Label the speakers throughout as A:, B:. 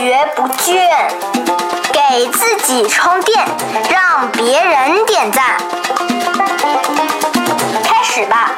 A: 学不倦，给自己充电，让别人点赞。开始吧！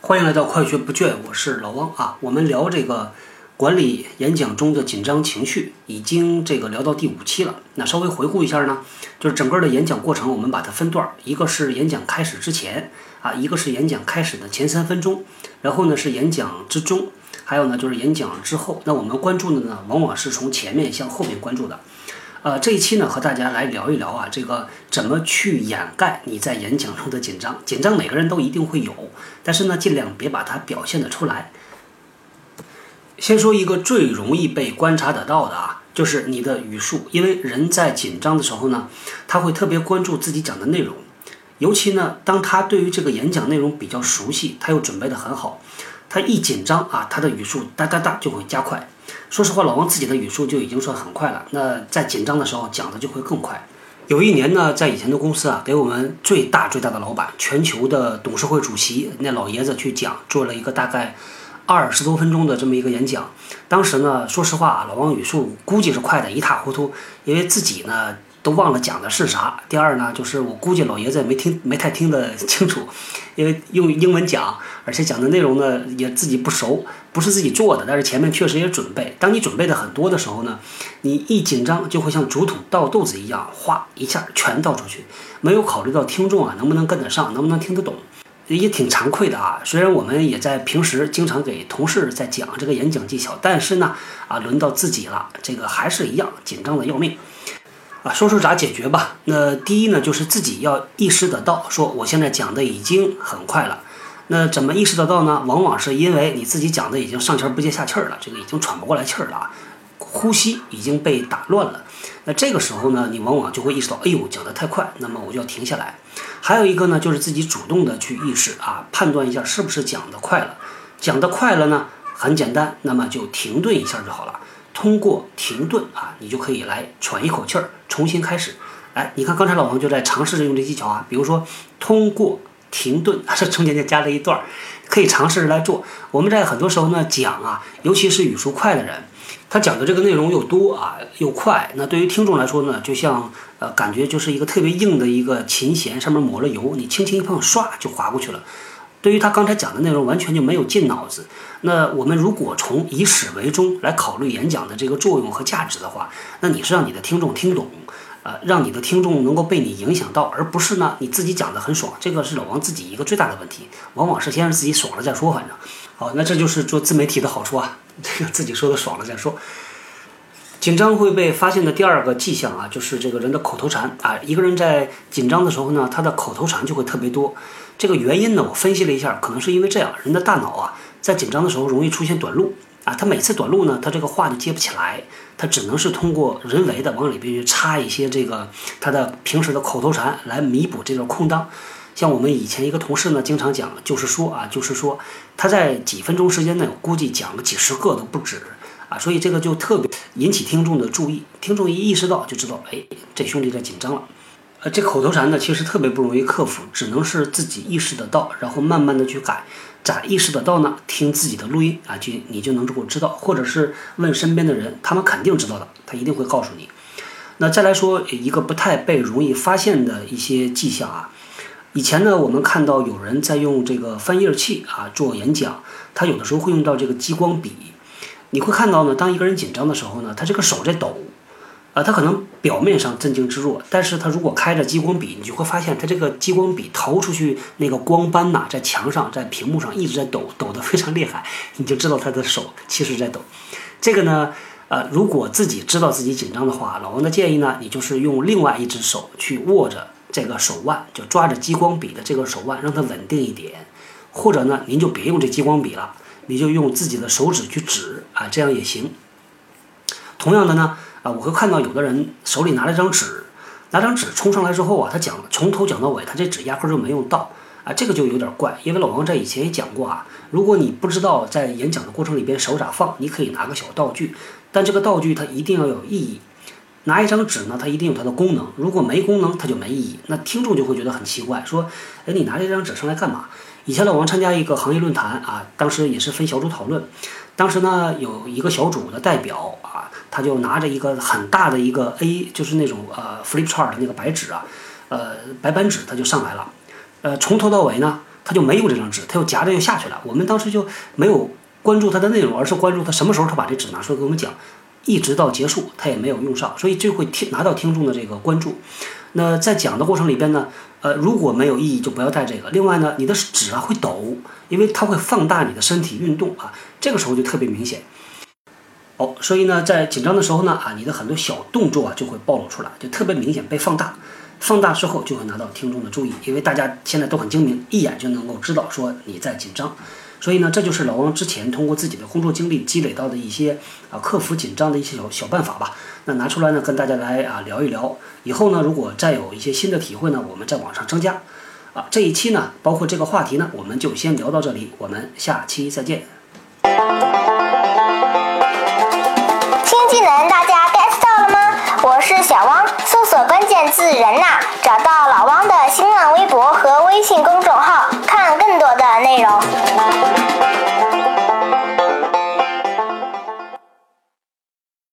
B: 欢迎来到快学不倦，我是老汪啊。我们聊这个管理演讲中的紧张情绪，已经这个聊到第五期了。那稍微回顾一下呢，就是整个的演讲过程，我们把它分段，一个是演讲开始之前啊，一个是演讲开始的前三分钟，然后呢是演讲之中，还有呢就是演讲之后。那我们关注的呢，往往是从前面向后面关注的。呃，这一期呢和大家来聊一聊啊，这个怎么去掩盖你在演讲中的紧张？紧张每个人都一定会有，但是呢，尽量别把它表现得出来。先说一个最容易被观察得到的啊，就是你的语速，因为人在紧张的时候呢，他会特别关注自己讲的内容，尤其呢，当他对于这个演讲内容比较熟悉，他又准备得很好，他一紧张啊，他的语速哒哒哒就会加快。说实话，老王自己的语速就已经算很快了。那在紧张的时候讲的就会更快。有一年呢，在以前的公司啊，给我们最大最大的老板，全球的董事会主席那老爷子去讲，做了一个大概二十多分钟的这么一个演讲。当时呢，说实话啊，老王语速估计是快的一塌糊涂，因为自己呢都忘了讲的是啥。第二呢，就是我估计老爷子也没听没太听得清楚，因为用英文讲，而且讲的内容呢也自己不熟。不是自己做的，但是前面确实也准备。当你准备的很多的时候呢，你一紧张就会像竹筒倒豆子一样，哗一下全倒出去，没有考虑到听众啊能不能跟得上，能不能听得懂，也挺惭愧的啊。虽然我们也在平时经常给同事在讲这个演讲技巧，但是呢，啊轮到自己了，这个还是一样紧张的要命。啊，说说咋解决吧。那第一呢，就是自己要意识得到，说我现在讲的已经很快了。那怎么意识得到呢？往往是因为你自己讲的已经上气不接下气儿了，这个已经喘不过来气儿了啊，呼吸已经被打乱了。那这个时候呢，你往往就会意识到，哎呦，讲得太快，那么我就要停下来。还有一个呢，就是自己主动的去意识啊，判断一下是不是讲得快了。讲得快了呢，很简单，那么就停顿一下就好了。通过停顿啊，你就可以来喘一口气儿，重新开始。哎，你看刚才老王就在尝试着用这技巧啊，比如说通过。停顿，这 中间就加了一段，可以尝试着来做。我们在很多时候呢讲啊，尤其是语速快的人，他讲的这个内容又多啊又快，那对于听众来说呢，就像呃感觉就是一个特别硬的一个琴弦，上面抹了油，你轻轻一碰，唰就划过去了。对于他刚才讲的内容，完全就没有进脑子。那我们如果从以始为终来考虑演讲的这个作用和价值的话，那你是让你的听众听懂。呃，让你的听众能够被你影响到，而不是呢你自己讲的很爽，这个是老王自己一个最大的问题，往往是先让自己爽了再说。反正，好，那这就是做自媒体的好处啊，这个自己说的爽了再说。紧张会被发现的第二个迹象啊，就是这个人的口头禅啊，一个人在紧张的时候呢，他的口头禅就会特别多。这个原因呢，我分析了一下，可能是因为这样，人的大脑啊，在紧张的时候容易出现短路。啊，他每次短路呢，他这个话就接不起来，他只能是通过人为的往里边去插一些这个他的平时的口头禅来弥补这个空档。像我们以前一个同事呢，经常讲，就是说啊，就是说他在几分钟时间内，估计讲个几十个都不止所以这个就特别引起听众的注意。听众一意识到，就知道，哎，这兄弟在紧张了。呃，这口头禅呢，其实特别不容易克服，只能是自己意识得到，然后慢慢的去改。咋意识得到呢？听自己的录音啊，就你就能够知道，或者是问身边的人，他们肯定知道的，他一定会告诉你。那再来说一个不太被容易发现的一些迹象啊，以前呢，我们看到有人在用这个翻页器啊做演讲，他有的时候会用到这个激光笔，你会看到呢，当一个人紧张的时候呢，他这个手在抖。啊，他可能表面上镇静自若，但是他如果开着激光笔，你就会发现他这个激光笔投出去那个光斑呐，在墙上、在屏幕上一直在抖，抖得非常厉害，你就知道他的手其实在抖。这个呢，呃，如果自己知道自己紧张的话，老王的建议呢，你就是用另外一只手去握着这个手腕，就抓着激光笔的这个手腕，让它稳定一点。或者呢，您就别用这激光笔了，你就用自己的手指去指啊，这样也行。同样的呢。啊，我会看到有的人手里拿了一张纸，拿张纸冲上来之后啊，他讲从头讲到尾，他这纸压根就没用到啊，这个就有点怪。因为老王在以前也讲过啊，如果你不知道在演讲的过程里边手咋放，你可以拿个小道具，但这个道具它一定要有意义。拿一张纸呢，它一定有它的功能，如果没功能，它就没意义。那听众就会觉得很奇怪，说，哎，你拿这张纸上来干嘛？以前老王参加一个行业论坛啊，当时也是分小组讨论。当时呢，有一个小组的代表啊，他就拿着一个很大的一个 A，就是那种呃 flip chart 的那个白纸啊，呃白板纸，他就上来了。呃，从头到尾呢，他就没有这张纸，他又夹着又下去了。我们当时就没有关注他的内容，而是关注他什么时候他把这纸拿出来给我们讲，一直到结束他也没有用上，所以就会听拿到听众的这个关注。那在讲的过程里边呢，呃，如果没有意义就不要带这个。另外呢，你的纸啊会抖，因为它会放大你的身体运动啊，这个时候就特别明显。哦，所以呢，在紧张的时候呢，啊，你的很多小动作啊就会暴露出来，就特别明显被放大。放大之后就会拿到听众的注意，因为大家现在都很精明，一眼就能够知道说你在紧张。所以呢，这就是老王之前通过自己的工作经历积累到的一些啊克服紧张的一些小小办法吧。那拿出来呢，跟大家来啊聊一聊。以后呢，如果再有一些新的体会呢，我们再往上增加。啊，这一期呢，包括这个话题呢，我们就先聊到这里，我们下期再见。
A: 新技能大家 get 到了吗？我是小汪，搜索关键字“人呐”，找到老汪的新浪微博和微信公。